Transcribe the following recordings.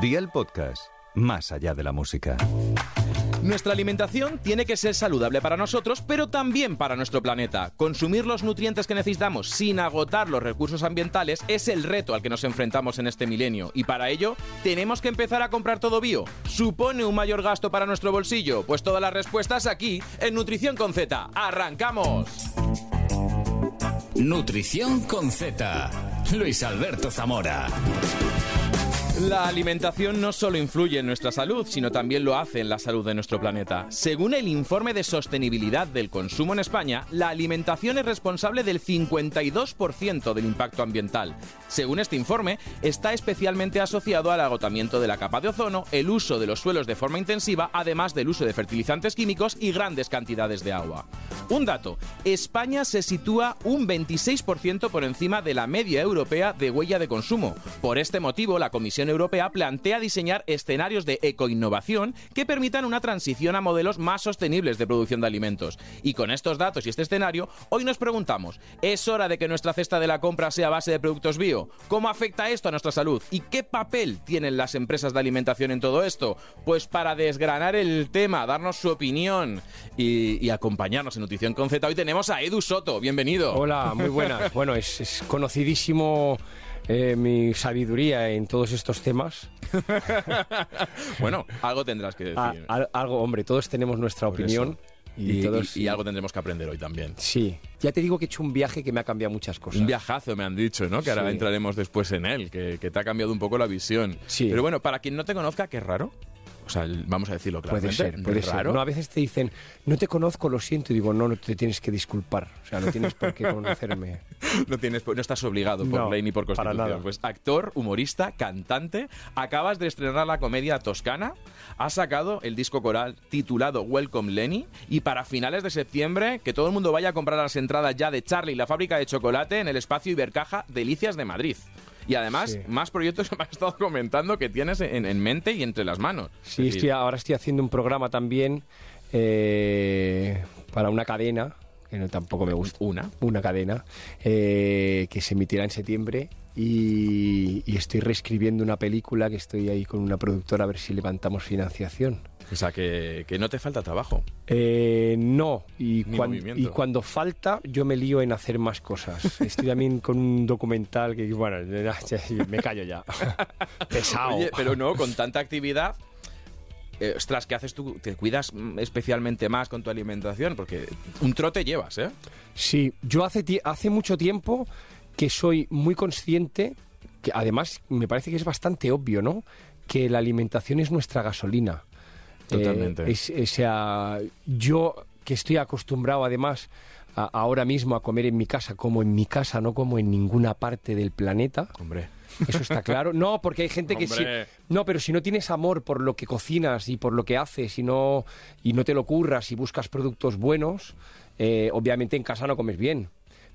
Día el podcast, más allá de la música. Nuestra alimentación tiene que ser saludable para nosotros, pero también para nuestro planeta. Consumir los nutrientes que necesitamos sin agotar los recursos ambientales es el reto al que nos enfrentamos en este milenio. Y para ello, ¿tenemos que empezar a comprar todo bio? ¿Supone un mayor gasto para nuestro bolsillo? Pues todas las respuestas aquí, en Nutrición con Z. ¡Arrancamos! Nutrición con Z. Luis Alberto Zamora. La alimentación no solo influye en nuestra salud, sino también lo hace en la salud de nuestro planeta. Según el informe de sostenibilidad del consumo en España, la alimentación es responsable del 52% del impacto ambiental. Según este informe, está especialmente asociado al agotamiento de la capa de ozono, el uso de los suelos de forma intensiva, además del uso de fertilizantes químicos y grandes cantidades de agua. Un dato, España se sitúa un 26% por encima de la media europea de huella de consumo. Por este motivo, la Comisión Europea plantea diseñar escenarios de ecoinnovación que permitan una transición a modelos más sostenibles de producción de alimentos. Y con estos datos y este escenario, hoy nos preguntamos, ¿es hora de que nuestra cesta de la compra sea a base de productos bio? ¿Cómo afecta esto a nuestra salud? ¿Y qué papel tienen las empresas de alimentación en todo esto? Pues para desgranar el tema, darnos su opinión y, y acompañarnos en Nutrición con Z, hoy tenemos a Edu Soto. Bienvenido. Hola, muy buenas. Bueno, es, es conocidísimo eh, mi sabiduría en todos estos temas. bueno, algo tendrás que decir. A- al- algo, hombre, todos tenemos nuestra Por opinión. eso. Y, todos- y- y algo tendremos que aprender hoy también. Sí, ya te digo que he hecho un viaje que me ha cambiado muchas cosas. Un viajazo me han dicho, ¿no? Que ahora Sí. entraremos después en él, que, que te ha cambiado un poco la visión. Sí. Pero bueno, para quien no te conozca, qué raro. O sea, el- vamos a decirlo Puede claramente. ser, puede raro. ser. No, a veces te dicen, no te conozco, lo siento. Y digo, no, no te tienes que disculpar. O sea, no tienes por qué conocerme. No, tienes, no estás obligado por No, ley ni por para constitución. nada. Pues actor, humorista, cantante, acabas de estrenar la comedia Toscana, has sacado el disco coral titulado Welcome Lenny y para finales de septiembre que todo el mundo vaya a comprar las entradas ya de Charlie, la fábrica de chocolate en el espacio Ibercaja Delicias de Madrid. Y además, Sí. más proyectos que me has estado comentando que tienes en, en mente y entre las manos. Sí, Es estoy, ahora estoy haciendo un programa también eh, para una cadena, que no, tampoco me gusta. Una. Una cadena eh, que se emitirá en septiembre y, y estoy reescribiendo una película que estoy ahí con una productora a ver si levantamos financiación. O sea, que, que no te falta trabajo. Eh, no, y, cuan- cuando falta yo me lío en hacer más cosas. Estoy también con un documental que, bueno, me callo ya. Pesado. Oye, pero no, con tanta actividad. Eh, ostras, ¿qué haces tú? ¿Te cuidas mm, especialmente más con tu alimentación? Porque un trote llevas, ¿eh? Sí, yo hace, hace mucho tiempo que soy muy consciente, que además me parece que es bastante obvio, ¿no? Que la alimentación es nuestra gasolina. Totalmente. Eh, es- o sea, yo que estoy acostumbrado además a- ahora mismo a comer en mi casa, como en mi casa, no como en ninguna parte del planeta. Hombre. Eso está claro. No, porque hay gente que sí. Hombre. No, pero si no tienes amor por lo que cocinas y por lo que haces y no, y no te lo curras y buscas productos buenos, eh, obviamente en casa no comes bien.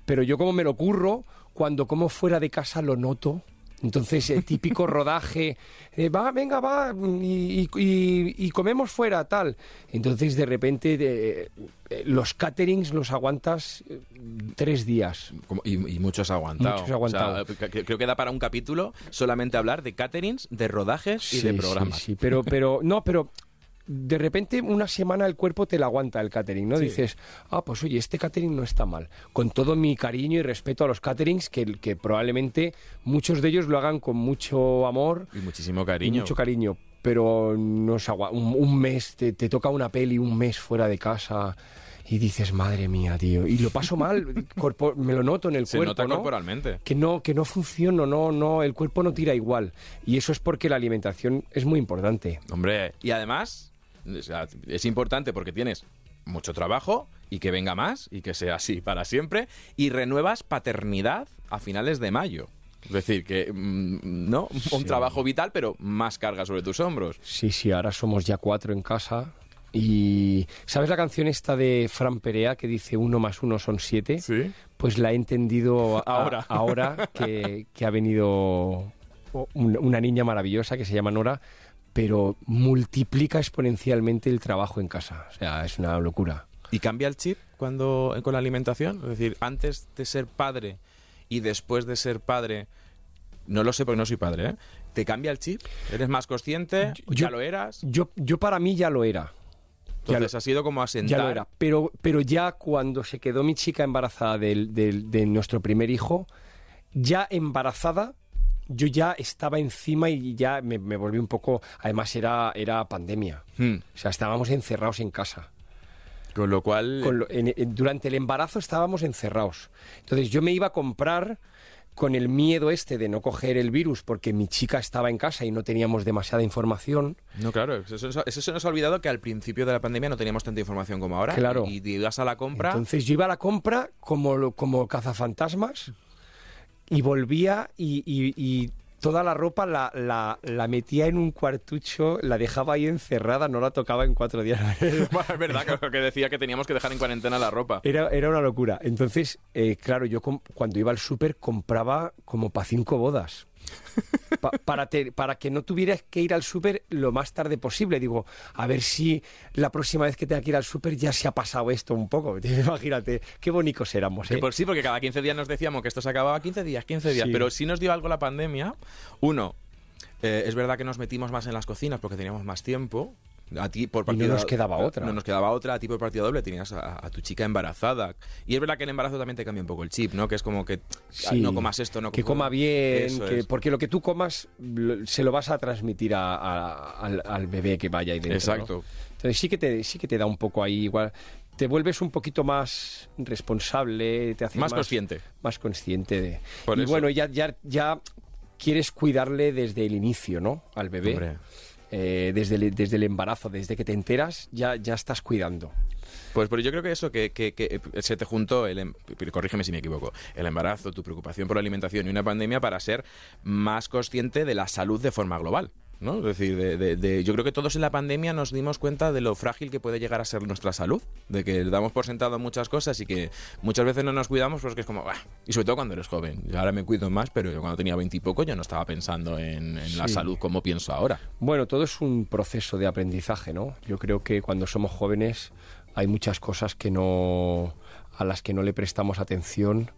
Pero yo como me lo curro, cuando como fuera de casa lo noto. Entonces, el típico rodaje, eh, va, venga, va, y, y- y- y comemos fuera, tal. Entonces, de repente, de- eh, los caterings los aguantas eh, tres días. Y, y muchos aguantado. Muchos aguantado. O sea, que- creo que da para un capítulo solamente hablar de caterings, de rodajes y de programas. Sí, sí, pero, pero, no, pero de repente una semana el cuerpo te la aguanta el catering, ¿no? Sí. Dices, ah, pues oye, este catering no está mal. Con todo mi cariño y respeto a los caterings, que, que probablemente muchos de ellos lo hagan con mucho amor Y muchísimo y cariño. mucho cariño. Pero no se agua- un, un mes, te, te toca una peli un mes fuera de casa y dices, madre mía, tío. Y lo paso mal, corpo- me lo noto en el Se cuerpo, nota ¿no? corporalmente. que no que no funciona, no no el cuerpo no tira igual y eso es porque la alimentación es muy importante. Hombre, y además es importante porque tienes mucho trabajo y que venga más y que sea así para siempre y renuevas paternidad a finales de mayo. Es decir, que mm, no un Sí. trabajo vital, pero más carga sobre tus hombros. Sí, sí, ahora somos ya cuatro en casa y ¿sabes la canción esta de Fran Perea que dice uno más uno son siete? Sí. Pues la he entendido a- Ahora. ahora que, que ha venido un- una niña maravillosa que se llama Nora, pero multiplica exponencialmente el trabajo en casa. O sea, es una locura. ¿Y cambia el chip cuando con la alimentación? Es decir, antes de ser padre y después de ser padre, no lo sé porque no soy padre, ¿eh? ¿Te cambia el chip? ¿Eres más consciente? ¿Ya lo eras? Yo, yo para mí ya lo era. Entonces ha sido como asentar. Ya lo era. Pero, pero ya cuando se quedó mi chica embarazada del- del- de nuestro primer hijo, ya embarazada, yo ya estaba encima y ya me, me volví un poco. Además, era, era pandemia. Hmm. O sea, estábamos encerrados en casa. Con lo cual... Con lo- en- en- durante el embarazo estábamos encerrados. Entonces yo me iba a comprar con el miedo este de no coger el virus porque mi chica estaba en casa y no teníamos demasiada información. No, claro, eso, eso- eso se nos ha olvidado que al principio de la pandemia no teníamos tanta información como ahora. Claro. Y, y ibas a la compra. Entonces yo iba a la compra como, como cazafantasmas y volvía y, y- y toda la ropa la, la- la metía en un cuartucho, la dejaba ahí encerrada, no la tocaba en cuatro días. Bueno, es verdad que, que decía que teníamos que dejar en cuarentena la ropa. Era, era una locura. Entonces, eh, claro, yo cuando iba al súper compraba como para cinco bodas. Pa- para, te- para que no tuvieras que ir al súper lo más tarde posible. Digo, a ver si la próxima vez que tenga que ir al súper ya se ha pasado esto un poco. Imagínate, qué bonitos éramos. Que ¿eh? por sí, porque cada 15 días nos decíamos que esto se acababa 15 días, 15 días. Sí. Pero sí nos dio algo la pandemia. Uno, eh, es verdad que nos metimos más en las cocinas porque teníamos más tiempo. A ti por Y no nos quedaba otra. No nos quedaba otra. A ti por partida doble tenías a, a tu chica embarazada. Y es verdad que el embarazo también te cambia un poco el chip, ¿no? Que es como que Sí, no comas esto, no que comas- coma bien, que, porque lo que tú comas lo- se lo vas a transmitir a- a- al, al bebé que vaya ahí dentro. ¿no? Exacto. Entonces sí que te sí que te da un poco ahí igual. Te vuelves un poquito más responsable, te haces Más consciente. más consciente de. Por y eso. bueno, ya ya ya quieres cuidarle desde el inicio, ¿no? Al bebé. Hombre. Eh, desde, el, desde el embarazo, desde que te enteras, ya, ya estás cuidando. Pues pero yo creo que eso, que, que- que se te juntó, el, em- corrígeme si me equivoco, el embarazo, tu preocupación por la alimentación y una pandemia para ser más consciente de la salud de forma global. ¿No? Es decir, de, de- de- yo creo que todos en la pandemia nos dimos cuenta de lo frágil que puede llegar a ser nuestra salud, de que damos por sentado muchas cosas y que muchas veces no nos cuidamos porque es como, "Bah", y sobre todo cuando eres joven. Yo ahora me cuido más, pero yo cuando tenía veintipoco yo no estaba pensando en, en la Sí. salud como pienso ahora. Bueno, todo es un proceso de aprendizaje, ¿no? Yo creo que cuando somos jóvenes hay muchas cosas que no a las que no le prestamos atención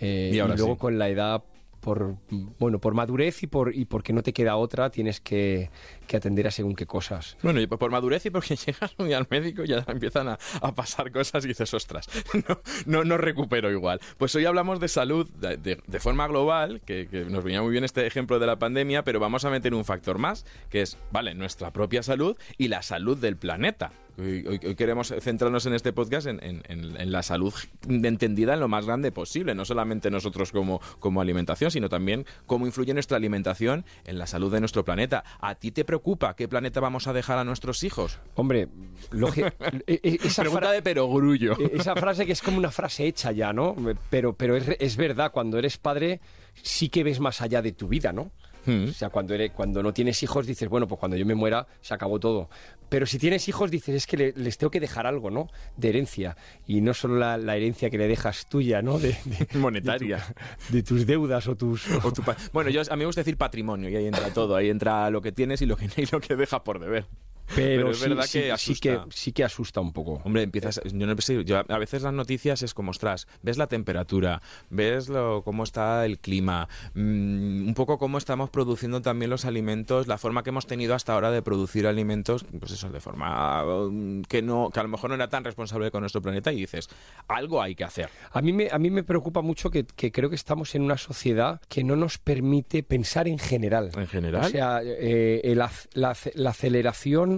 eh, Y y, ahora luego sí. con la edad por bueno por madurez y por y porque no te queda otra tienes que, que atender a según qué cosas. Bueno, y por madurez y porque llegas un día al médico y ya empiezan a, a pasar cosas y dices, ostras, no, no, recupero igual. Pues hoy hablamos de salud de, de- de forma global, que, que nos venía muy bien este ejemplo de la pandemia, pero vamos a meter un factor más, que es, vale, nuestra propia salud y la salud del planeta. Hoy, hoy- hoy queremos centrarnos en este podcast en, en- en- en la salud entendida en lo más grande posible, no solamente nosotros como, como alimentación, sino también cómo influye nuestra alimentación en la salud de nuestro planeta. ¿A ti te preocupa qué planeta vamos a dejar a nuestros hijos? Hombre, e- e- esa Pregunta de perogrullo. E- Esa frase que es como una frase hecha ya, ¿no? Pero, pero es, es verdad, cuando eres padre sí que ves más allá de tu vida, ¿no? O sea, cuando, eres, cuando no tienes hijos dices, bueno, pues cuando yo me muera se acabó todo. Pero si tienes hijos dices, es que le- les tengo que dejar algo, ¿no? De herencia. Y no solo la, la herencia que le dejas tuya, ¿no? De, de- Monetaria. de tus deudas o tus... O tu bueno, yo, a mí me gusta decir patrimonio y ahí entra todo. Ahí entra lo que tienes y lo que, y lo que dejas por deber. Pero, es sí, verdad sí- que sí que asusta. sí que asusta un poco. Hombre, empiezas. Yo no sé, yo a veces las noticias es como, ostras, ves la temperatura, ves lo, cómo está el clima, mm, un poco cómo estamos produciendo también los alimentos, la forma que hemos tenido hasta ahora de producir alimentos, pues eso, de forma mm, que no, que a lo mejor no era tan responsable con nuestro planeta y dices, algo hay que hacer. A mí me, a mí me preocupa mucho que, que creo que estamos en una sociedad que no nos permite pensar en general. En general. O sea, eh, la, ac- la aceleración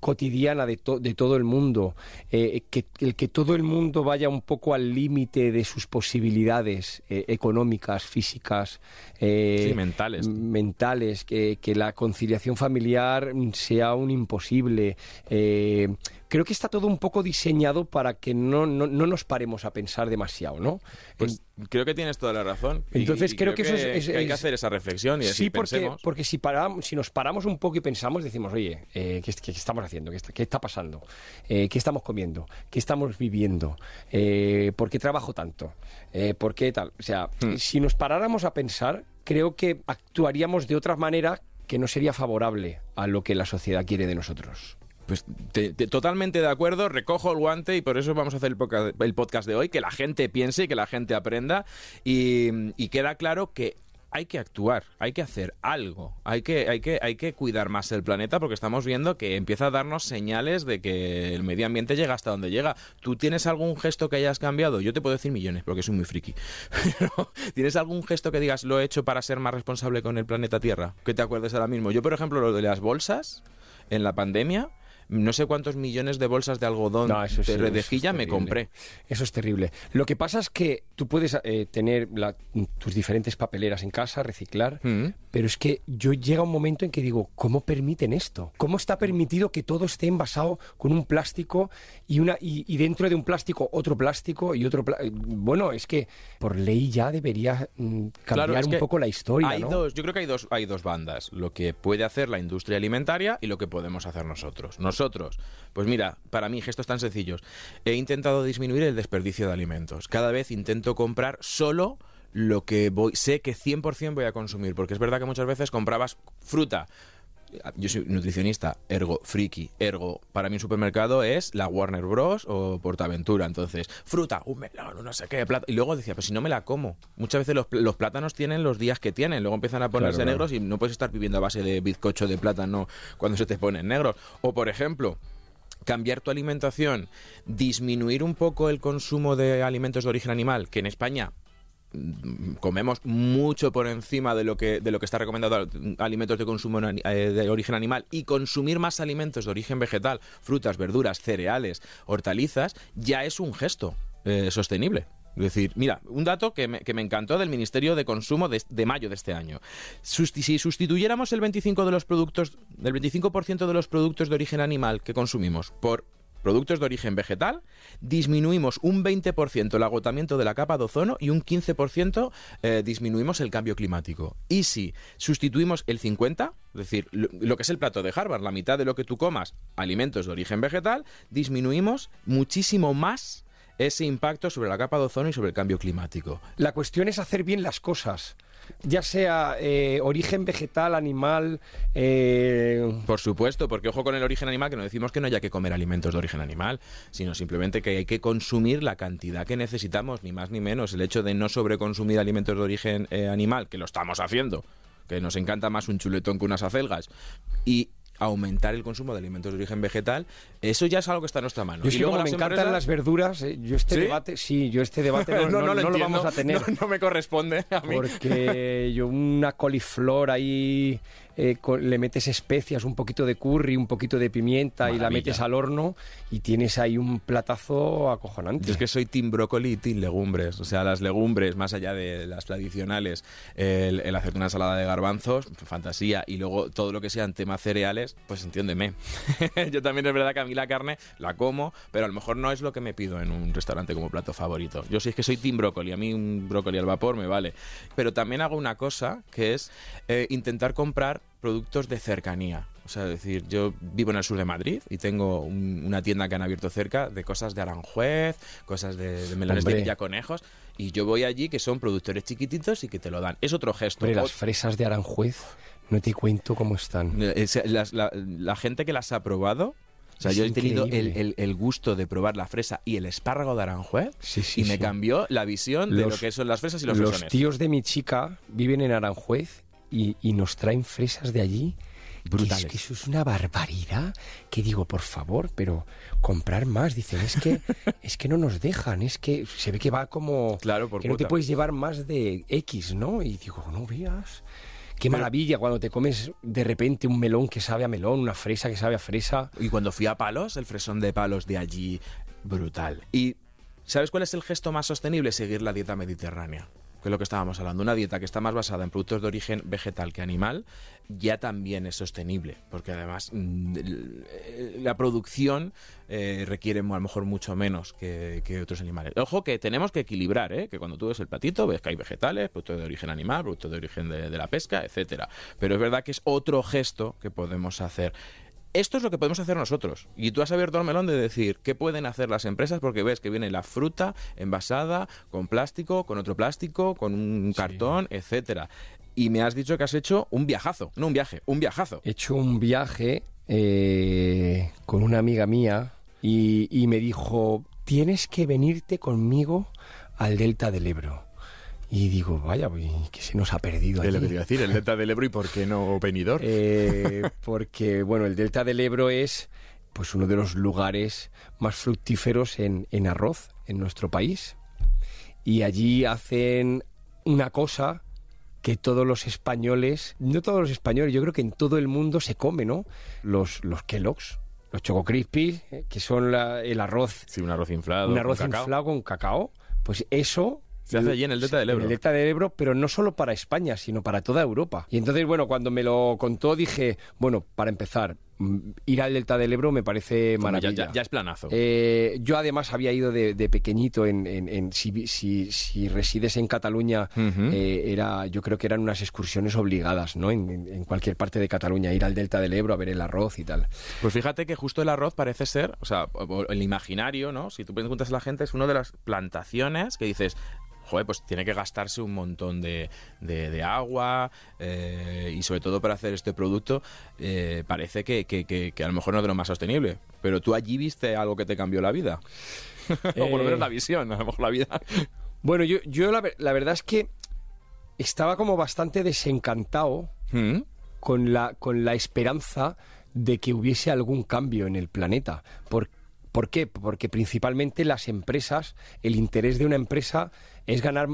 cotidiana de, to- de todo el mundo, eh, que, el que todo el mundo vaya un poco al límite de sus posibilidades eh, económicas, físicas, eh, Sí, mentales. mentales, que, que la conciliación familiar sea un imposible. eh, creo que está todo un poco diseñado para que no, no, no nos paremos a pensar demasiado, ¿no? Pues creo que tienes toda la razón. Entonces y creo que eso es- es- hay que hacer esa reflexión y decir, Sí, porque, pensemos. porque si, paramos, si nos paramos un poco y pensamos, decimos, oye, eh, ¿qué, qué estamos haciendo? ¿Qué está, qué está pasando? Eh, ¿Qué estamos comiendo? ¿Qué estamos viviendo? Eh, ¿Por qué trabajo tanto? Eh, ¿Por qué tal? O sea, Hmm. si nos paráramos a pensar, creo que actuaríamos de otra manera que no sería favorable a lo que la sociedad quiere de nosotros. Pues te- te- totalmente de acuerdo, recojo el guante y por eso vamos a hacer el podcast, de hoy, que la gente piense y que la gente aprenda y, queda claro que hay que actuar, hay que hacer algo, hay que, hay que, hay que cuidar más el planeta porque estamos viendo que empieza a darnos señales de que el medio ambiente llega hasta donde llega. ¿Tú tienes algún gesto que hayas cambiado? Yo te puedo decir millones porque soy muy friki. ¿tienes algún gesto que digas lo he hecho para ser más responsable con el planeta Tierra? Que te acuerdes ahora mismo. Yo, por ejemplo, lo de las bolsas en la pandemia no sé cuántos millones de bolsas de algodón No, eso es- de eso es redejilla me compré. Eso es terrible. Lo que pasa es que tú puedes eh, tener la- tus diferentes papeleras en casa, reciclar, Mm. pero es que yo llega un momento en que digo, ¿cómo permiten esto? ¿Cómo está permitido que todo esté envasado con un plástico y una y, y dentro de un plástico otro plástico y otro eh, Bueno, es que por ley ya debería mm, cambiar Claro, es un poco la historia, Hay ¿no? dos, yo creo que hay dos, hay dos bandas, lo que puede hacer la industria alimentaria y lo que podemos hacer nosotros. Pues mira, para mí gestos tan sencillos. He intentado disminuir el desperdicio de alimentos. Cada vez intento comprar solo lo que voy, sé que 100% voy a consumir, porque es verdad que muchas veces comprabas fruta. Yo soy nutricionista, ergo friki, ergo para mí un supermercado es la Warner Bros o Portaventura, entonces fruta, un melón, no sé qué, plata y luego decía, pues si no me la como. Muchas veces los, pl- los plátanos tienen los días que tienen, luego empiezan a ponerse Claro, negros y no puedes estar viviendo a base de bizcocho de plátano cuando se te ponen negros. O por ejemplo, cambiar tu alimentación, disminuir un poco el consumo de alimentos de origen animal, que en España comemos mucho por encima de lo que de lo que está recomendado alimentos de consumo eh, de origen animal y consumir más alimentos de origen vegetal, frutas, verduras, cereales, hortalizas, ya es un gesto eh, sostenible. Es decir, mira, un dato que me, que me encantó del Ministerio de Consumo de, de mayo de este año. Si sustituyéramos el 25 de los productos, del 25% de los productos de origen animal que consumimos por productos de origen vegetal, disminuimos un 20% el agotamiento de la capa de ozono y un 15% eh, disminuimos el cambio climático. Y si sustituimos el 50%, es decir, lo, lo que es el plato de Harvard, la mitad de lo que tú comas, alimentos de origen vegetal, disminuimos muchísimo más ese impacto sobre la capa de ozono y sobre el cambio climático. La cuestión es hacer bien las cosas, ya sea eh, origen vegetal, animal, eh, Por supuesto, porque ojo con el origen animal, que no decimos que no haya que comer alimentos de origen animal, sino simplemente que hay que consumir la cantidad que necesitamos, ni más ni menos. El hecho de no sobreconsumir alimentos de origen eh, animal, que lo estamos haciendo, que nos encanta más un chuletón que unas acelgas, y aumentar el consumo de alimentos de origen vegetal, eso ya es algo que está en nuestra mano. Yo y luego como me encantan empresas- las verduras, eh, yo este ¿Sí? debate, sí, yo este debate no, no- no lo, entiendo. vamos a tener. No, no me corresponde a mí. Porque yo una coliflor ahí eh, con- le metes especias, un poquito de curry, un poquito de pimienta y la metes al horno y tienes ahí un platazo acojonante. Yo es que soy team brócoli y team legumbres. O sea, las legumbres, más allá de las tradicionales, el, el hacer una ensalada de garbanzos, fantasía. Y luego todo lo que sean temas cereales, pues entiéndeme. Yo también es verdad que a mí la carne la como, pero a lo mejor no es lo que me pido en un restaurante como plato favorito. Yo sí es que soy team brócoli. A mí un brócoli al vapor me vale. Pero también hago una cosa que es eh, intentar comprar productos de cercanía. O sea, es decir, yo vivo en el sur de Madrid y tengo un- una tienda que han abierto cerca de cosas de Aranjuez, cosas de, de melones de Hombre. Villaconejos, y yo voy allí que son productores chiquititos y que te lo dan. Es otro gesto. Hombre, las fresas de Aranjuez, no te cuento cómo están. eh, es- las- la, la gente que las ha probado, o sea, Es yo he tenido el, increíble. el- el gusto de probar la fresa y el espárrago de Aranjuez Sí, sí, y me cambió la visión de lo que son las fresas y los, Los fresones. tíos de mi chica viven en Aranjuez y, y nos traen fresas de allí. que Brutales. Es que eso es una barbaridad. Que digo, por favor, pero comprar más. Dicen, es que, es que no nos dejan. Es que se ve que va como. Claro, por que no te puedes llevar más de X, ¿no? Y digo, no veas. Qué maravilla cuando te comes de repente un melón que sabe a melón, una fresa que sabe a fresa. Y cuando fui a Palos, el fresón de Palos de allí, brutal. Y ¿sabes cuál es el gesto más sostenible? Seguir la dieta mediterránea. Que es lo que estábamos hablando. Una dieta que está más basada en productos de origen vegetal que animal, ya también es sostenible. Porque además mm, la producción eh, requiere a lo mejor mucho menos que, que otros animales. Ojo que tenemos que equilibrar, ¿eh? que cuando tú ves el platito ves que hay vegetales, productos de origen animal, productos de origen de, de la pesca, etcétera. Pero es verdad que es otro gesto que podemos hacer. Esto es lo que podemos hacer nosotros. Y tú has abierto el melón de decir qué pueden hacer las empresas porque ves que viene la fruta envasada con plástico, con otro plástico, con un cartón, etcétera. Y me has dicho que has hecho un viajazo, no un viaje, un viajazo. He hecho un viaje eh, con una amiga mía y, y me dijo, tienes que venirte conmigo al Delta del Ebro. Y digo, vaya, pues, ¿qué se nos ha perdido Es lo que te iba a decir, el delta del Ebro y por qué no Benidorm. Eh, porque, bueno, el delta del Ebro es pues uno de los lugares más fructíferos en, en arroz en nuestro país. Y allí hacen una cosa que todos los españoles, no todos los españoles, yo creo que en todo el mundo se come, ¿no? Los, los Kellogg's, los Choco Crispy, eh, que son la- el arroz, Sí, un arroz inflado. un con arroz cacao. inflado con cacao. Pues eso Se hace allí en el delta del en Ebro. el delta del Ebro, pero no solo para España, sino para toda Europa. Y entonces, bueno, cuando me lo contó dije, bueno, para empezar, mm, ir al delta del Ebro me parece ya, maravilla. ya- ya es planazo. Eh, yo además había ido de, de pequeñito en, en- en- si, vi- si- si resides en Cataluña eh, era yo creo que eran unas excursiones obligadas no en, en- en cualquier parte de Cataluña ir al delta del Ebro a ver el arroz y tal Pues fíjate que justo el arroz parece ser, o sea, el imaginario, ¿no? Si tú preguntas a la gente, es una de las plantaciones que dices, joder, pues tiene que gastarse un montón de, de- de agua eh, y sobre todo para hacer este producto eh, parece que, que- que- que a lo mejor no es de lo más sostenible. Pero tú allí viste algo que te cambió la vida. o por lo menos la visión, a lo mejor la vida. bueno yo, yo la, la verdad es que estaba como bastante desencantado Mm. con la, con la esperanza de que hubiese algún cambio en el planeta. ¿Por, ¿Por qué? Porque principalmente las empresas, el interés de una empresa es ganar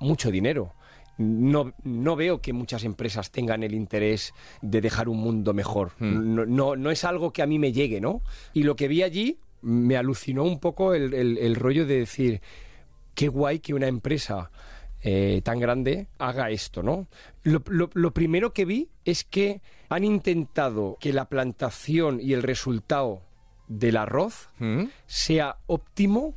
mucho dinero. No, no veo que muchas empresas tengan el interés de dejar un mundo mejor. No, no, no es algo que a mí me llegue, ¿no? Y lo que vi allí me alucinó un poco el, el- el rollo de decir, qué guay que una empresa eh, tan grande haga esto, ¿no? Lo, lo- lo primero que vi es que han intentado que la plantación y el resultado del arroz Mm. sea óptimo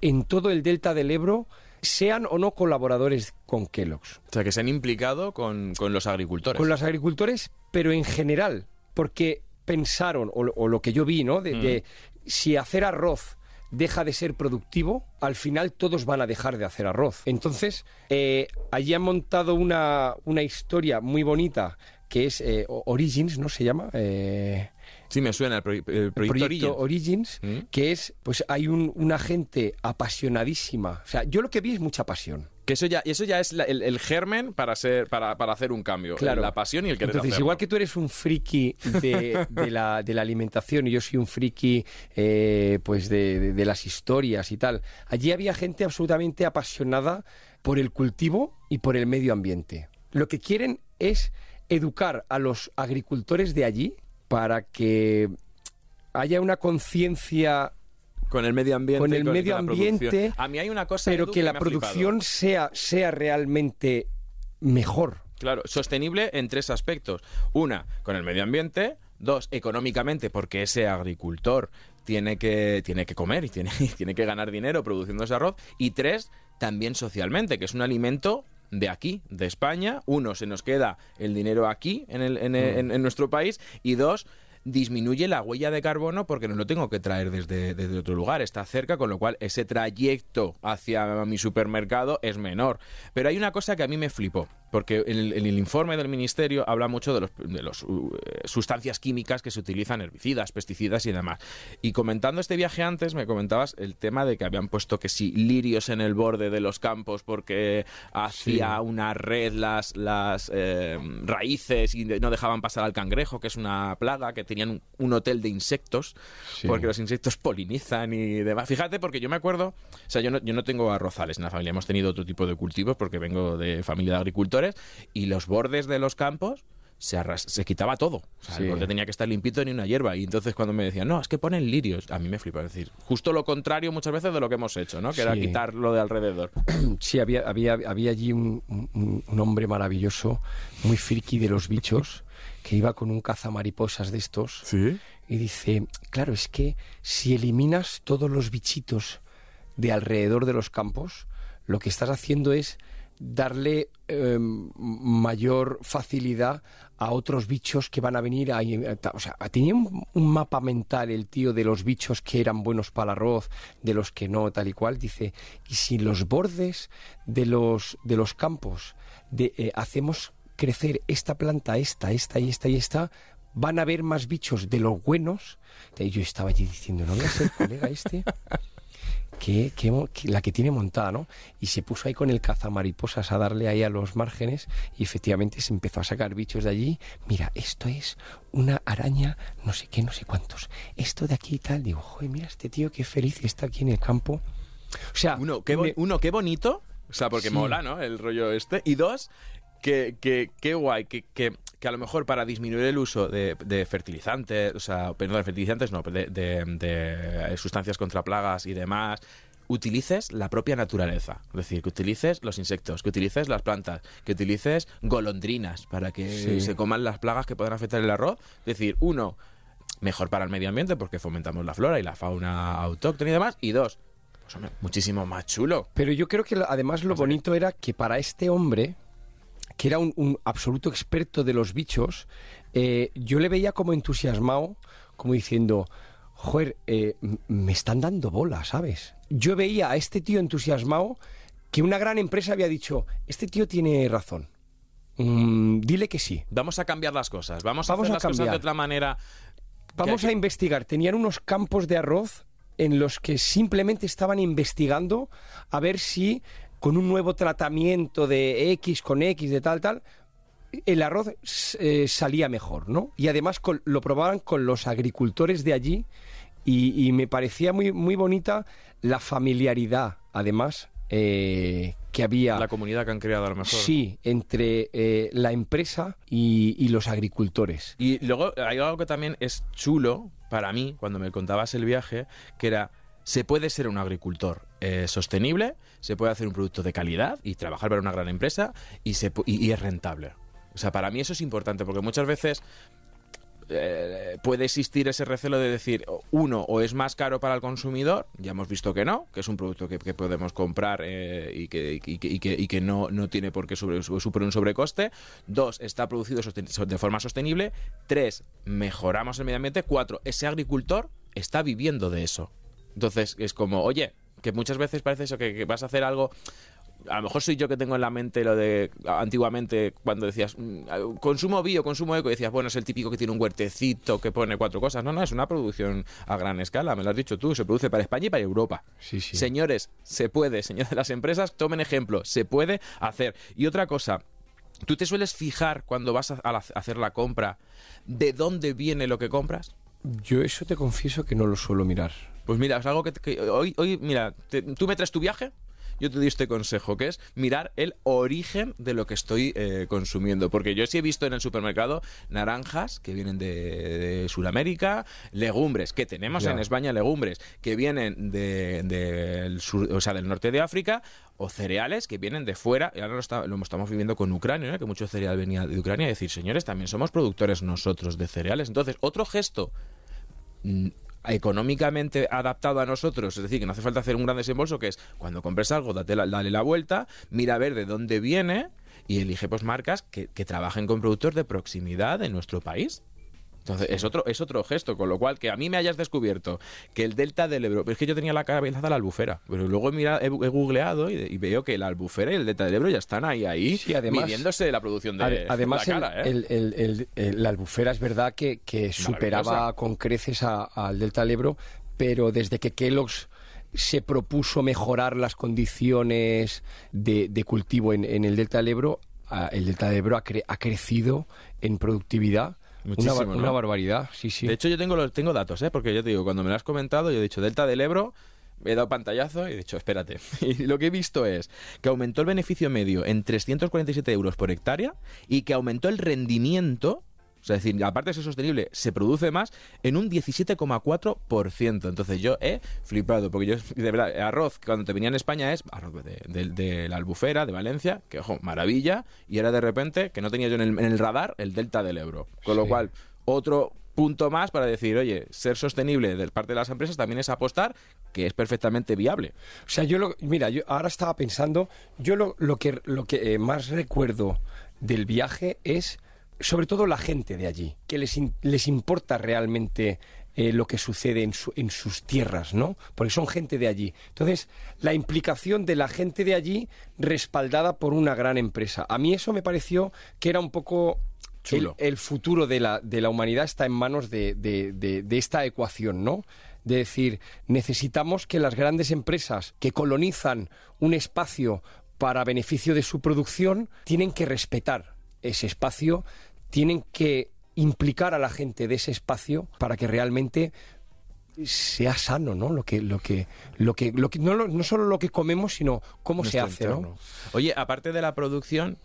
en todo el delta del Ebro, sean o no colaboradores con Kellogg's. O sea, que se han implicado con, con los agricultores. Con los agricultores, pero en general, porque pensaron, o, lo- o lo que yo vi, ¿no? De, de si hacer arroz deja de ser productivo, al final todos van a dejar de hacer arroz. Entonces, eh, allí han montado una, una historia muy bonita que es eh, Origins, ¿no se llama? Eh, Sí, me suena el, el el proyecto, proyecto Origins. Origins, Mm. que es, pues hay un- una gente apasionadísima. O sea, yo lo que vi es mucha pasión. Que eso ya, eso ya es la- el, el germen para ser, para, para hacer un cambio. Claro. La pasión y el querer Entonces, hacerlo. igual que tú eres un friki de, de la, de la alimentación y yo soy un friki eh, pues de las historias y tal, allí había gente absolutamente apasionada por el cultivo y por el medio ambiente. Lo que quieren es educar a los agricultores de allí para que haya una conciencia Con el medio ambiente. Con el con medio ambiente. A mí hay una cosa. pero Edu, que la producción sea, sea realmente mejor. Claro, sostenible en tres aspectos. Una, con el medio ambiente. Dos, económicamente, porque ese agricultor tiene que, tiene que comer y tiene, y tiene que ganar dinero produciendo ese arroz. Y tres, también socialmente, que es un alimento de aquí, de España. Uno, se nos queda el dinero aquí, en, el- en, el- en- en nuestro país. Y dos, disminuye la huella de carbono porque no lo tengo que traer desde, desde otro lugar, está cerca, con lo cual ese trayecto hacia mi supermercado es menor. Pero hay una cosa que a mí me flipó, porque en el, en el informe del ministerio habla mucho de los, de los uh, sustancias químicas que se utilizan, herbicidas, pesticidas y demás. Y comentando este viaje antes, me comentabas el tema de que habían puesto que sí, lirios en el borde de los campos porque hacía una red las, las eh, raíces y no dejaban pasar al cangrejo, que es una plaga, que tenían un, un hotel de insectos, Sí. porque los insectos polinizan y demás. Fíjate, porque yo me acuerdo, o sea, yo no, yo no tengo arrozales en la familia, hemos tenido otro tipo de cultivos porque vengo de familia de agricultores y los bordes de los campos se, arras- se quitaba todo. O sea, Sí. el borde tenía que estar limpito ni una hierba. Y entonces cuando me decían, no, es que ponen lirios, a mí me flipa. Es decir, justo lo contrario muchas veces de lo que hemos hecho, ¿no? Que era quitar lo de alrededor. Sí, había, había, había allí un, un- un hombre maravilloso, muy friki de los bichos, que iba con un cazamariposas de estos ¿Sí? y dice, claro, es que si eliminas todos los bichitos de alrededor de los campos, lo que estás haciendo es darle eh, mayor facilidad a otros bichos que van a venir a, o sea, tenía un, mapa mental el tío de los bichos que eran buenos para el arroz, de los que no, tal y cual, dice, y si los bordes de los de los campos de, eh, hacemos crecer esta planta, esta, esta y esta y esta, van a haber más bichos de los buenos. Yo estaba allí diciendo, ¿no voy a ser colega este? que, que- que- la que tiene montada, ¿no? Y se puso ahí con el cazamariposas a darle ahí a los márgenes y efectivamente se empezó a sacar bichos de allí. Mira, esto es una araña, no sé qué, no sé cuántos. Esto de aquí y tal. Digo, joder, mira este tío qué feliz está aquí en el campo. O sea, Uno, qué, me- uno, qué bonito. O sea, porque Sí. mola, ¿no? El rollo este. Y dos, que, que, qué guay, que, que, que a lo mejor para disminuir el uso de, de fertilizantes, o sea, perdón, de fertilizantes no, de, de- de sustancias contra plagas y demás, utilices la propia naturaleza. Es decir, que utilices los insectos, que utilices las plantas, que utilices golondrinas para que Sí. se coman las plagas que puedan afectar el arroz. Es decir, uno, mejor para el medio ambiente porque fomentamos la flora y la fauna autóctona y demás. Y dos, pues, hombre, muchísimo más chulo. Pero yo creo que además lo bonito era que para este hombre, que era un, un absoluto experto de los bichos, eh, yo le veía como entusiasmado, como diciendo, joder, eh, me están dando bola, ¿sabes? Yo veía a este tío entusiasmado que una gran empresa había dicho, este tío tiene razón. Mm, dile que sí. Vamos a cambiar las cosas. Vamos a Vamos hacer a las cosas cambiar. de otra manera. Vamos Que- a investigar. Tenían unos campos de arroz en los que simplemente estaban investigando a ver si con un nuevo tratamiento de X con X, de tal, tal, el arroz eh, salía mejor, ¿no? Y además con- lo probaban con los agricultores de allí y, y me parecía muy, muy bonita la familiaridad, además, eh, que había. La comunidad que han creado a lo mejor. Sí, entre eh, la empresa y, y los agricultores. Y luego hay algo que también es chulo para mí, cuando me contabas el viaje, que era, se puede ser un agricultor eh, sostenible, se puede hacer un producto de calidad y trabajar para una gran empresa y, es rentable. O sea, para mí eso es importante, porque muchas veces eh, puede existir ese recelo de decir, uno, o es más caro para el consumidor, ya hemos visto que no, que es un producto que, podemos comprar eh, y que, no, tiene por qué sobre- un sobrecoste. Dos, está producido de forma sostenible. Tres, mejoramos el medio ambiente. Cuatro, ese agricultor está viviendo de eso. Entonces es como, oye, que muchas veces parece eso, que, que vas a hacer algo a lo mejor soy yo que tengo en la mente lo de antiguamente cuando decías mm, consumo bio, consumo eco, y decías, bueno, es el típico que tiene un huertecito que pone cuatro cosas. No, no, es una producción a gran escala, me lo has dicho tú, se produce para España y para Europa. Sí, sí. Señores, se puede, señores de las empresas, tomen ejemplo, se puede hacer. Y otra cosa, ¿tú te sueles fijar cuando vas a hacer la compra de dónde viene lo que compras? Yo eso te confieso que no lo suelo mirar. Pues mira, es algo que, que hoy, hoy, mira, te- tú me traes tu viaje, yo te doy este consejo, que es mirar el origen de lo que estoy eh, consumiendo. Porque yo sí he visto en el supermercado naranjas que vienen de, de Sudamérica, legumbres, que tenemos en España legumbres, que vienen de- del sur, o sea, del norte de África, o cereales que vienen de fuera, y ahora lo, está- lo estamos viviendo con Ucrania, ¿no? que mucho cereal venía de Ucrania, y decir, señores, también somos productores nosotros de cereales. Entonces, otro gesto mm, económicamente adaptado a nosotros, es decir, que no hace falta hacer un gran desembolso, que es cuando compres algo, date la- dale la vuelta, mira a ver de dónde viene y elige pues marcas que, que trabajen con productos de proximidad en nuestro país. Entonces, es otro, es otro gesto, con lo cual que a mí me hayas descubierto que el delta del Ebro, es que yo tenía la cabeza de la albufera, pero luego he, mirado- he, he googleado y, y veo que la albufera y el delta del Ebro ya están ahí, ahí, Sí, además- midiéndose la producción de Ade- Además, la cara, el- ¿eh? el- el- el- la albufera es verdad que, que superaba con creces al Delta del Ebro, pero desde que Kellogg's se propuso mejorar las condiciones de, de cultivo en, en el Delta del Ebro, el Delta del Ebro ha, cre- ha crecido en productividad. Una, Muchísimo, bar- ¿no? una barbaridad, sí, sí. De hecho, yo tengo, los, tengo datos, ¿eh? porque yo te digo, cuando me lo has comentado, yo he dicho Delta del Ebro, he dado pantallazo y he dicho, espérate. Y lo que he visto es que aumentó el beneficio medio en 347 euros por hectárea y que aumentó el rendimiento. O sea, es decir, aparte de ser sostenible, se produce más en un 17,4%. Entonces yo he flipado, porque yo, de verdad, arroz, cuando te venía en España es arroz de, de- de la albufera, de Valencia, que ojo, maravilla, y era de repente que no tenía yo en el, en el radar el delta del Ebro. Con lo cual, otro punto más para decir, oye, ser sostenible de parte de las empresas también es apostar que es perfectamente viable. O sea, yo lo, mira, yo ahora estaba pensando, yo lo, lo que lo que eh, más recuerdo del viaje es sobre todo la gente de allí, que les, in- les importa realmente eh, lo que sucede en, su- en sus tierras, ¿no? Porque son gente de allí. Entonces, la implicación de la gente de allí respaldada por una gran empresa. A mí eso me pareció que era un poco... El, Chulo. el futuro de la, de la humanidad está en manos de, de- de- de esta ecuación, ¿no? de decir, necesitamos que las grandes empresas que colonizan un espacio para beneficio de su producción tienen que respetar ese espacio, tienen que implicar a la gente de ese espacio para que realmente sea sano, ¿no? Lo que, lo que, lo que, lo que no, lo- no solo lo que comemos, sino cómo se hace, entorno. ¿no? Oye, aparte de la producción,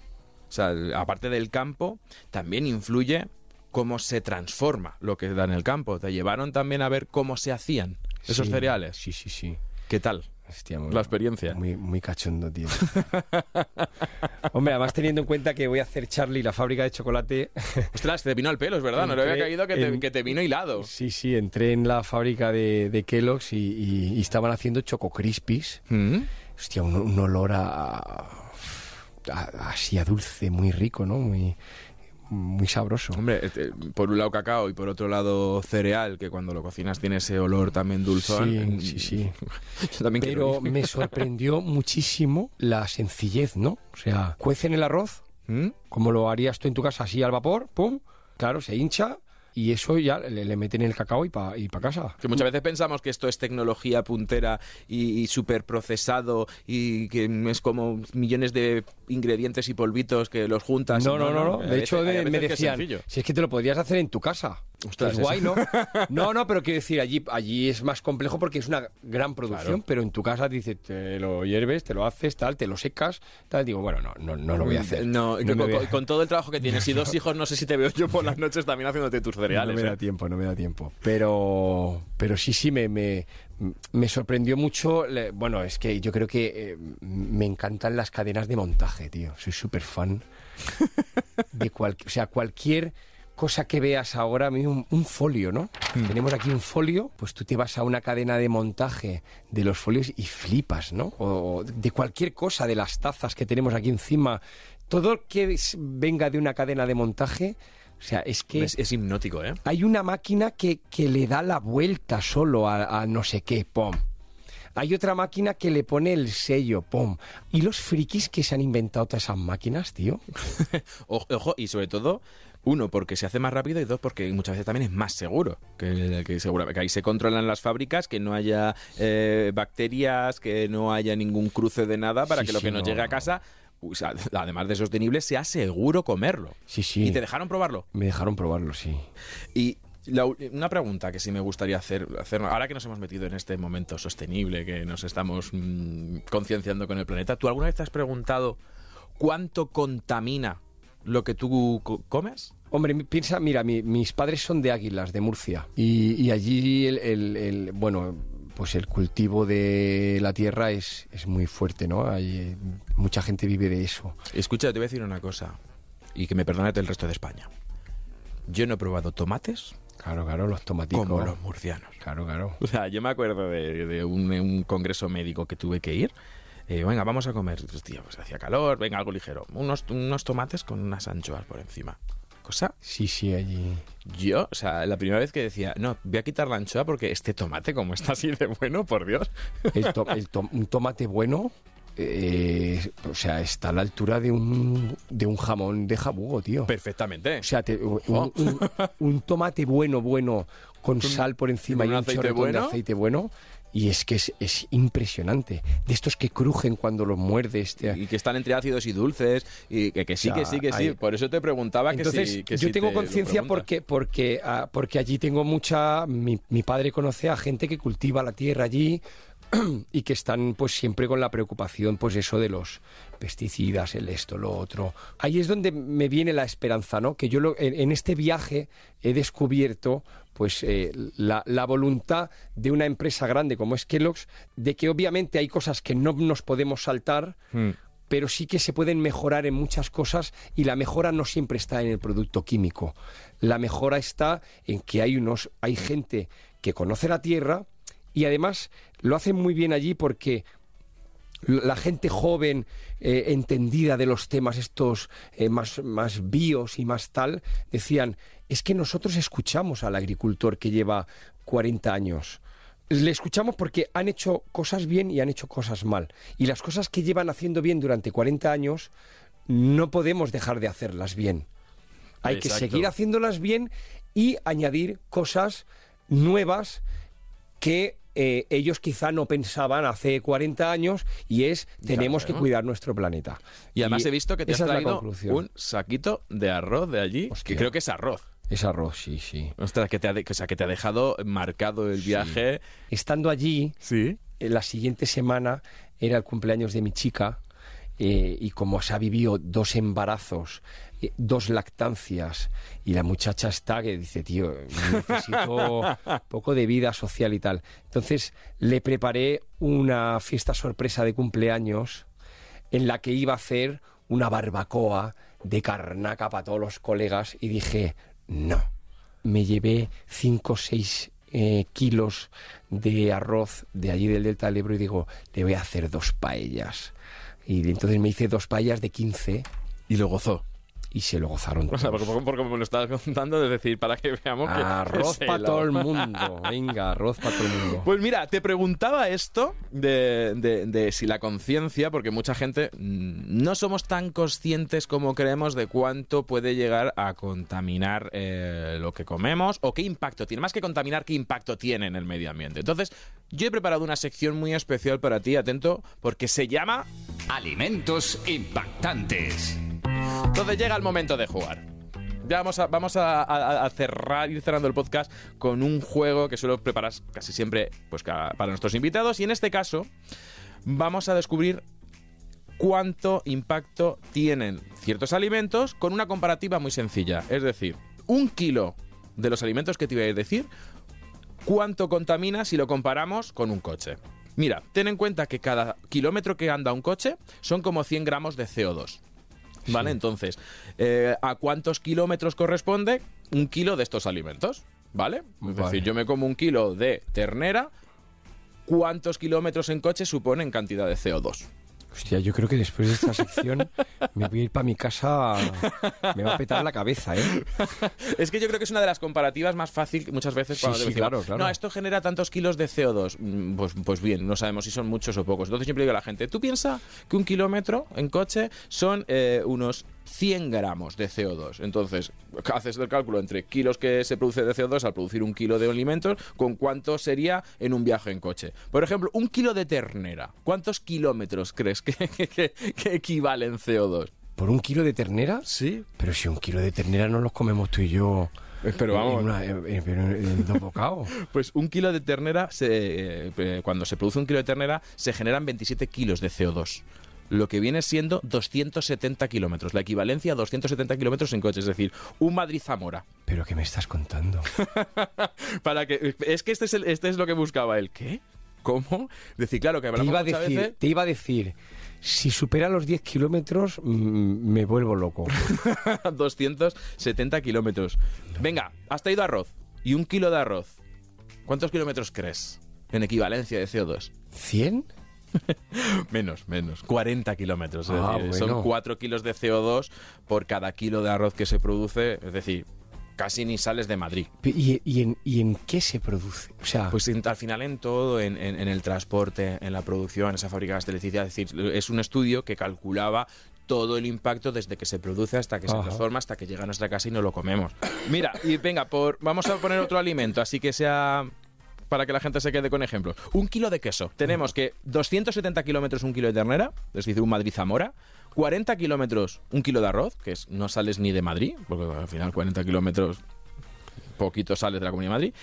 o sea, aparte del campo, también influye cómo se transforma lo que da en el campo. Te llevaron también a ver cómo se hacían esos Sí, cereales. Sí, sí, sí. ¿Qué tal? Hostia, muy- La experiencia. Muy, muy cachondo, tío. Hombre, además teniendo en cuenta que voy a hacer Charlie, la fábrica de chocolate. Ostras, te vino al pelo, es verdad. No le había caído que te, en- que te vino hilado. sí, sí, entré en la fábrica de, de Kellogg's y, y- y estaban haciendo Choco Crispies. Mm. Hostia, un, un olor a, a- así a dulce, muy rico, ¿no? Muy, muy sabroso. Hombre, este, por un lado cacao y por otro lado cereal, que cuando lo cocinas tiene ese olor también dulzón. Sí, sí, sí. Yo también Pero me sorprendió muchísimo la sencillez, ¿no? O sea, cuecen el arroz, ¿Mm? como lo harías tú en tu casa, así al vapor, pum, claro, se hincha y eso ya le, le meten el cacao y para y pa casa. Que muchas veces pensamos que esto es tecnología puntera y, y súper procesado y que es como millones de ingredientes y polvitos que los juntas. No, no, no, no. De hecho, me, decían, si es que te lo podrías hacer en tu casa. Ostras, es guay, ¿no? No, no, pero quiero decir, allí, allí es más complejo porque es una gran producción, Claro. pero en tu casa dices, te lo hierves, te lo haces, tal, te lo secas, tal. Digo, bueno, no, no, no lo voy a hacer. No, me con, voy a- con todo el trabajo que tienes y dos hijos, no sé si te veo yo por las noches también haciéndote tus cereales. No me ¿eh? da tiempo, no me da tiempo. Pero, pero sí, sí, me, me, me sorprendió mucho. Bueno, es que yo creo que eh, me encantan las cadenas de montaje, tío. Soy súper fan de cual, o sea, cualquier cosa que veas ahora, a mí un, un folio, ¿no? Tenemos aquí un folio, pues tú te vas a una cadena de montaje de los folios y flipas, ¿no? O, de cualquier cosa, de las tazas que tenemos aquí encima. Todo que venga de una cadena de montaje, o sea, es que... Es, es hipnótico, ¿eh? Hay una máquina que, que le da la vuelta solo a, a no sé qué, pom. Hay otra máquina que le pone el sello, pom. ¿Y los frikis que se han inventado todas esas máquinas, tío? Ojo, y sobre todo, uno, porque se hace más rápido y dos, porque muchas veces también es más seguro. Que, que seguramente que ahí se controlan las fábricas, que no haya eh, bacterias, que no haya ningún cruce de nada para Sí, que lo sí, que nos no, llegue a casa, o sea, además de sostenible, sea seguro comerlo. Sí, sí. ¿Y te dejaron probarlo? Me dejaron probarlo, sí. Y la una pregunta que sí me gustaría hacer, hacer, ahora que nos hemos metido en este momento sostenible, que nos estamos mm, concienciando con el planeta, ¿tú alguna vez te has preguntado cuánto contamina lo que tú co- comes? Hombre, piensa, mira, mi- mis padres son de Águilas, de Murcia. Y, y allí, el, el- el- bueno, pues el cultivo de la tierra es, es muy fuerte, ¿no? Hay, eh, mucha gente vive de eso. Escucha, te voy a decir una cosa, y que me perdone el resto de España. Yo no he probado tomates Claro, claro, los tomaticos. como los murcianos. Claro, claro. O sea, yo me acuerdo de, de un, un congreso médico que tuve que ir. Eh, venga, vamos a comer. Hostia, pues hacía calor, venga, algo ligero. Unos, unos tomates con unas anchoas por encima. Cosa. Sí, sí, allí. Yo, o sea, la primera vez que decía, no, voy a quitar la anchoa porque este tomate, como está así de bueno, por Dios. El to- el to- un tomate bueno, eh, o sea, está a la altura de un, de un jamón de jabugo, tío. Perfectamente. O sea, te- un, un- un tomate bueno, bueno, con sal por encima y un aceite bueno. de aceite bueno. Y es que es, es impresionante. De estos que crujen cuando los muerdes. te- y que están entre ácidos y dulces, y que, que sí, O sea, que sí, que sí. Por eso te preguntaba que Entonces, que yo si tengo te conciencia porque, porque, ah, porque allí tengo mucha... Mi, mi padre conoce a gente que cultiva la tierra allí y que están pues siempre con la preocupación pues eso de los pesticidas, el esto, lo otro. Ahí es donde me viene la esperanza, ¿no? Que yo lo- en, en este viaje he descubierto pues eh, la, la voluntad de una empresa grande como es Kellogg's de que obviamente hay cosas que no nos podemos saltar, Hmm. pero sí que se pueden mejorar en muchas cosas y la mejora no siempre está en el producto químico. La mejora está en que hay unos hay gente que conoce la tierra y además lo hacen muy bien allí porque la gente joven, eh, entendida de los temas estos eh, más, más bios y más tal, decían, es que nosotros escuchamos al agricultor que lleva 40 años. Le escuchamos porque han hecho cosas bien y han hecho cosas mal. Y las cosas que llevan haciendo bien durante 40 años, no podemos dejar de hacerlas bien. Hay que seguir haciéndolas bien y añadir cosas nuevas que eh, ellos quizá no pensaban hace 40 años y es tenemos que cuidar nuestro planeta. Y además he visto que te has traído conclusión. un saquito de arroz de allí, que creo que es arroz. Es arroz, sí, sí. Ostras, que te ha, o sea, que te ha dejado marcado el viaje. Estando allí, Sí. eh, la siguiente semana era el cumpleaños de mi chica eh, y como se ha vivido dos embarazos, eh, dos lactancias y la muchacha está que dice, tío, necesito poco de vida social y tal. Entonces le preparé una fiesta sorpresa de cumpleaños en la que iba a hacer una barbacoa de carnaca para todos los colegas y dije, no. Me llevé 5 o 6 kilos de arroz de allí del Delta del Ebro y digo, le voy a hacer dos paellas. Y entonces me hice dos paellas de 15 Y lo gozó. Y se lo gozaron O sea, porque, porque me lo estabas contando, es decir, para que veamos que. Arroz para todo el mundo. Venga, arroz para todo el mundo. Pues mira, te preguntaba esto de, de- de si la conciencia, porque mucha gente mm, no somos tan conscientes como creemos de cuánto puede llegar a contaminar eh, lo que comemos o qué impacto tiene. Más que contaminar, qué impacto tiene en el medio ambiente. Entonces, yo he preparado una sección muy especial para ti, atento, porque se llama... Alimentos impactantes. Entonces llega el momento de jugar. Ya vamos a, cerrar, ir cerrando el podcast con un juego que suelo preparar casi siempre pues, para nuestros invitados. Y en este caso, vamos a descubrir cuánto impacto tienen ciertos alimentos con una comparativa muy sencilla. Es decir, un kilo de los alimentos que te iba a decir, cuánto contamina si lo comparamos con un coche. Mira, ten en cuenta que cada kilómetro que anda un coche son como 100 gramos de CO2. ¿Vale? Entonces, eh, ¿a cuántos kilómetros corresponde un kilo de estos alimentos? ¿Vale? Es decir, yo me como un kilo de ternera, ¿cuántos kilómetros en coche supone en cantidad de CO2? Hostia, yo creo que después de esta sección me voy a ir para mi casa. Me va a petar la cabeza, ¿eh? Es que yo creo que es una de las comparativas más fácil que muchas veces Sí, cuando sí, decimos, claro, claro. no, esto genera tantos kilos de CO2. Mm, Pues, pues bien, no sabemos si son muchos o pocos. Entonces siempre digo a la gente, tú piensa que un kilómetro en coche son eh, unos 100 gramos de CO2. Entonces, haces el cálculo entre kilos que se produce de CO2 al producir un kilo de alimentos, con cuánto sería en un viaje en coche. Por ejemplo, un kilo de ternera. ¿Cuántos kilómetros crees que, que, que- que equivale en CO2? ¿Por un kilo de ternera? Sí. Pero si un kilo de ternera no los comemos tú y yo. Pero vamos. En, una- en- en- pero en dos bocados. Pues un kilo de ternera, se, eh, eh, cuando se produce un kilo de ternera, se generan 27 kilos de CO2. Lo que viene siendo 270 kilómetros, la equivalencia a 270 kilómetros en coche, es decir, un Madrid-Zamora. ¿Pero qué me estás contando? Para que, es que este es, el- este es lo que buscaba él. ¿Qué? ¿Cómo? Decir, claro, que Te iba, a decir, veces- te iba a decir, si supera los 10 kilómetros, me vuelvo loco. 270 kilómetros. Venga, has traído arroz. Y un kilo de arroz. ¿Cuántos kilómetros crees en equivalencia de CO2? ¿100? Menos, menos. 40 kilómetros. Es Ah, decir, Son bueno. 4 kilos de CO2 por cada kilo de arroz que se produce. Es decir, casi ni sales de Madrid. ¿Y, y en, y en qué se produce? O sea, Pues en- al final en todo, en, el transporte, en la producción, en esa fábrica de electricidad. Es decir, es un estudio que calculaba todo el impacto desde que se produce hasta que se transforma, hasta que llega a nuestra casa y no lo comemos. Mira, y venga, por, vamos a poner otro alimento, así que sea para que la gente se quede con ejemplos. Un kilo de queso. Tenemos que 270 kilómetros un kilo de ternera, es decir, un Madrid-Zamora. 40 kilómetros un kilo de arroz, que no sales ni de Madrid, porque al final 40 kilómetros poquito sales de la Comunidad de Madrid.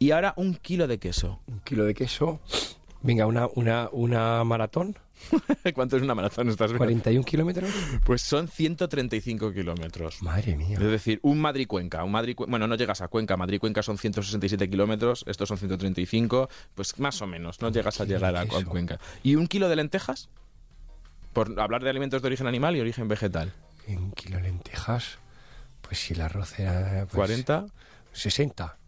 Y ahora un kilo de queso. un kilo de queso. Venga, una, una, una maratón, ¿Cuánto es una maratón? ¿Estás viendo? 41 kilómetros. Pues son 135 kilómetros. Madre mía. Es decir, un Madrid-Cuenca. Un Madrid bueno, no llegas a Cuenca. Madrid-Cuenca son 167 kilómetros. Estos son 135. Pues más o menos. No llegas a llegar a. Cuenca. ¿Y un kilo de lentejas? Por hablar de alimentos de origen animal y origen vegetal. Un kilo de lentejas, pues si el arroz era... pues, 40. 60.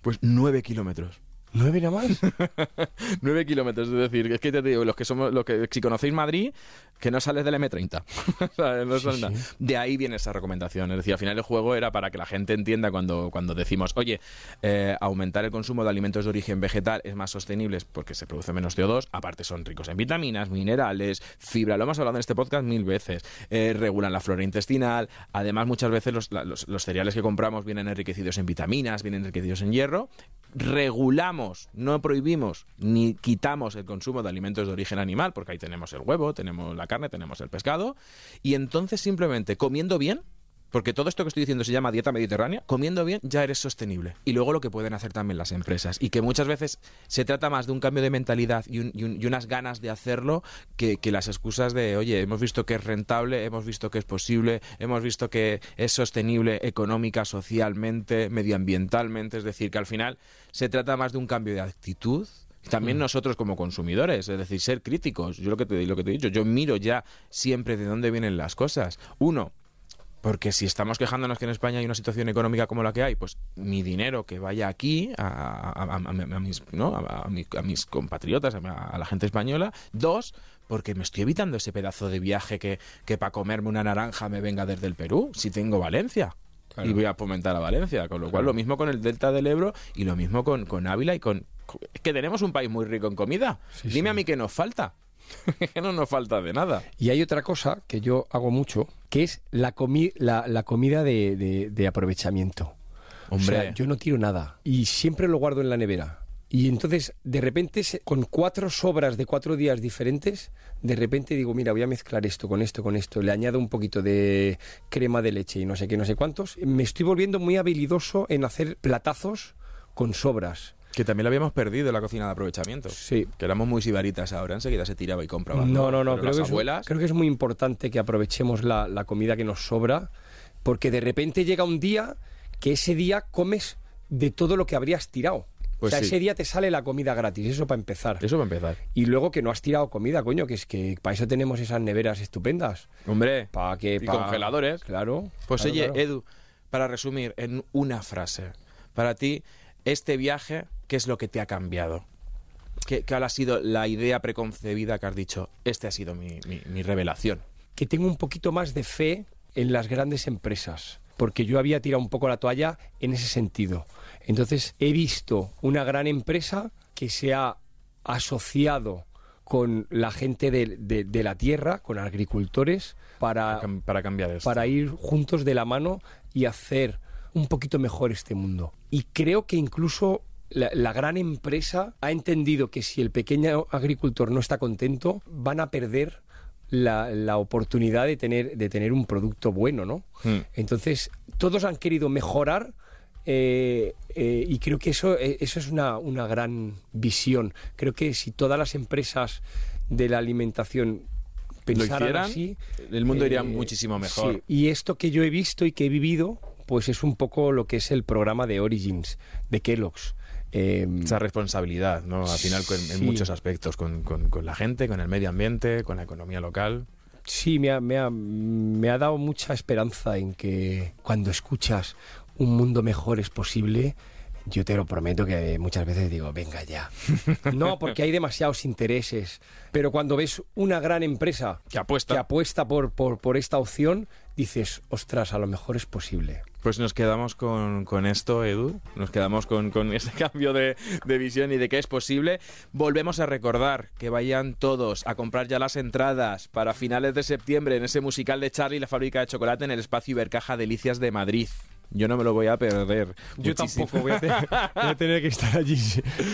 Pues 9 kilómetros. ¿Nueve nada más? 9 kilómetros, es decir, es que te digo, los que somos, los que si conocéis Madrid, que no sales del M30. ¿Sabes? No Sí, sí. De ahí viene esa recomendación. Es decir, al final el juego era para que la gente entienda cuando, cuando decimos, oye, eh, aumentar el consumo de alimentos de origen vegetal es más sostenible porque se produce menos CO2, aparte son ricos en vitaminas, minerales, fibra, lo hemos hablado en este podcast mil veces, eh, regulan la flora intestinal, además muchas veces los, los- los cereales que compramos vienen enriquecidos en vitaminas, vienen enriquecidos en hierro, regulamos, no prohibimos ni quitamos el consumo de alimentos de origen animal, porque ahí tenemos el huevo, tenemos la carne, tenemos el pescado, y entonces simplemente comiendo bien, porque todo esto que estoy diciendo se llama dieta mediterránea, comiendo bien ya eres sostenible. Y luego lo que pueden hacer también las empresas. Y que muchas veces se trata más de un cambio de mentalidad y, un- y un- y unas ganas de hacerlo que, que las excusas de, oye, hemos visto que es rentable, hemos visto que es posible, hemos visto que es sostenible económica, socialmente, medioambientalmente. Es decir, que al final se trata más de un cambio de actitud. También nosotros como consumidores, es decir, ser críticos. Yo lo que te, lo que te he dicho, yo miro ya siempre de dónde vienen las cosas. Uno, porque si estamos quejándonos que en España hay una situación económica como la que hay, pues mi dinero que vaya aquí a, a- a- a- a mis, ¿no? a, a mi- a mis compatriotas, a, a la gente española. Dos, porque me estoy evitando ese pedazo de viaje que, que para comerme una naranja me venga desde el Perú, si tengo Valencia. Y voy a fomentar a Valencia, con lo cual lo mismo con el Delta del Ebro y lo mismo con, con Ávila y con... Es que tenemos un país muy rico en comida. Dime a mí qué nos falta. no nos falta de nada. Y hay otra cosa que yo hago mucho, que es la, comi- la, la comida de, de- de aprovechamiento. Hombre. O sea, yo no tiro nada y siempre lo guardo en la nevera. Y entonces, de repente, con cuatro sobras de cuatro días diferentes, de repente digo, mira, voy a mezclar esto con esto, con esto, le añado un poquito de crema de leche y no sé qué, no sé cuántos. Me estoy volviendo muy habilidoso en hacer platazos con sobras. Que también lo habíamos perdido en la cocina de aprovechamiento. Sí. Que éramos muy sibaritas ahora, enseguida se tiraba y compraba. No, no, no. Creo las que, es, creo que es muy importante que aprovechemos la, la comida que nos sobra, porque de repente llega un día que ese día comes de todo lo que habrías tirado. Pues o sea, sí. ese día te sale la comida gratis, eso para empezar. Eso va a empezar. Y luego que no has tirado comida, coño, que es que para eso tenemos esas neveras estupendas. Hombre, Para que, y pa- congeladores. Claro. Pues claro, oye, claro. Edu, para resumir en una frase, para ti, este viaje, ¿qué es lo que te ha cambiado? ¿Qué, cuál ha sido la idea preconcebida que has dicho? Este ha sido mi, mi- mi revelación. que tengo un poquito más de fe en las grandes empresas, porque yo había tirado un poco la toalla en ese sentido. Entonces he visto una gran empresa que se ha asociado con la gente de, de- de la tierra, con agricultores, para, Para cambiar esto. para ir juntos de la mano y hacer un poquito mejor este mundo. Y creo que incluso la, la gran empresa ha entendido que si el pequeño agricultor no está contento, van a perder la, la oportunidad de tener, de tener un producto bueno, ¿no? Hmm. Entonces, todos han querido mejorar eh, eh, y creo que eso, eh, eso es una, una gran visión. Creo que si todas las empresas de la alimentación pensaran hicieran, así, el mundo iría eh, muchísimo mejor. sí. Y esto que yo he visto y que he vivido, pues es un poco lo que es el programa de Origins, de Kellogg's. Eh, Esa responsabilidad, ¿no? Al final, con- en muchos aspectos, con, con- con la gente, con el medio ambiente, con la economía local. sí, me ha, me, ha, me ha dado mucha esperanza en que cuando escuchas un mundo mejor es posible, yo te lo prometo que muchas veces digo, venga ya. No, porque hay demasiados intereses. Pero cuando ves una gran empresa Que apuesta. que apuesta por, por, por esta opción, dices, ostras, a lo mejor es posible. Pues nos quedamos con, con esto, Edu. Nos quedamos con, con ese cambio de, de visión y de que es posible. Volvemos a recordar que vayan todos a comprar ya las entradas para finales de septiembre en ese musical de Charlie y la fábrica de chocolate en el espacio Ibercaja Delicias de Madrid. Yo no me lo voy a perder. Yo Muchísimo. tampoco voy a, tener, voy a tener que estar allí,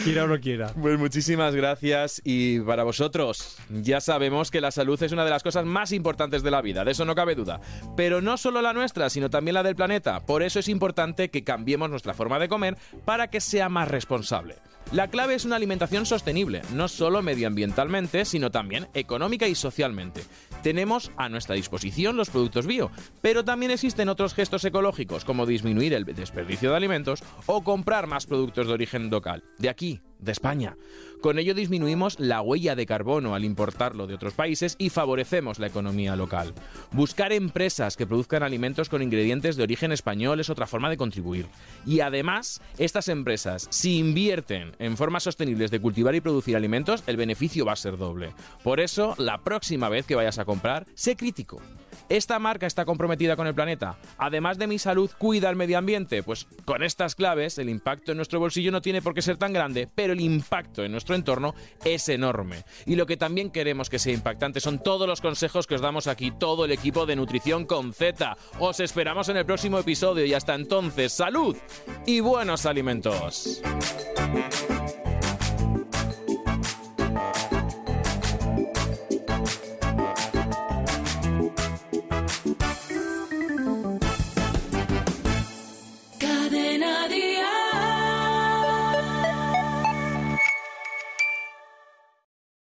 quiera o no quiera. Pues muchísimas gracias y para vosotros ya sabemos que la salud es una de las cosas más importantes de la vida, de eso no cabe duda. Pero no solo la nuestra, sino también la del planeta. Por eso es importante que cambiemos nuestra forma de comer para que sea más responsable. La clave es una alimentación sostenible, no solo medioambientalmente, sino también económica y socialmente. Tenemos a nuestra disposición los productos bio, pero también existen otros gestos ecológicos como disminuir el desperdicio de alimentos o comprar más productos de origen local, de aquí, de España. Con ello disminuimos la huella de carbono al importarlo de otros países y favorecemos la economía local. Buscar empresas que produzcan alimentos con ingredientes de origen español es otra forma de contribuir. Y además, estas empresas, si invierten en formas sostenibles de cultivar y producir alimentos, el beneficio va a ser doble. Por eso, la próxima vez que vayas a comprar, sé crítico. ¿Esta marca está comprometida con el planeta? Además de mi salud, ¿cuida el medio ambiente? Pues con estas claves, el impacto en nuestro bolsillo no tiene por qué ser tan grande, pero el impacto en nuestro entorno es enorme. Y lo que también queremos que sea impactante son todos los consejos que os damos aquí, todo el equipo de Nutrición con Z. Os esperamos en el próximo episodio y hasta entonces, salud y buenos alimentos.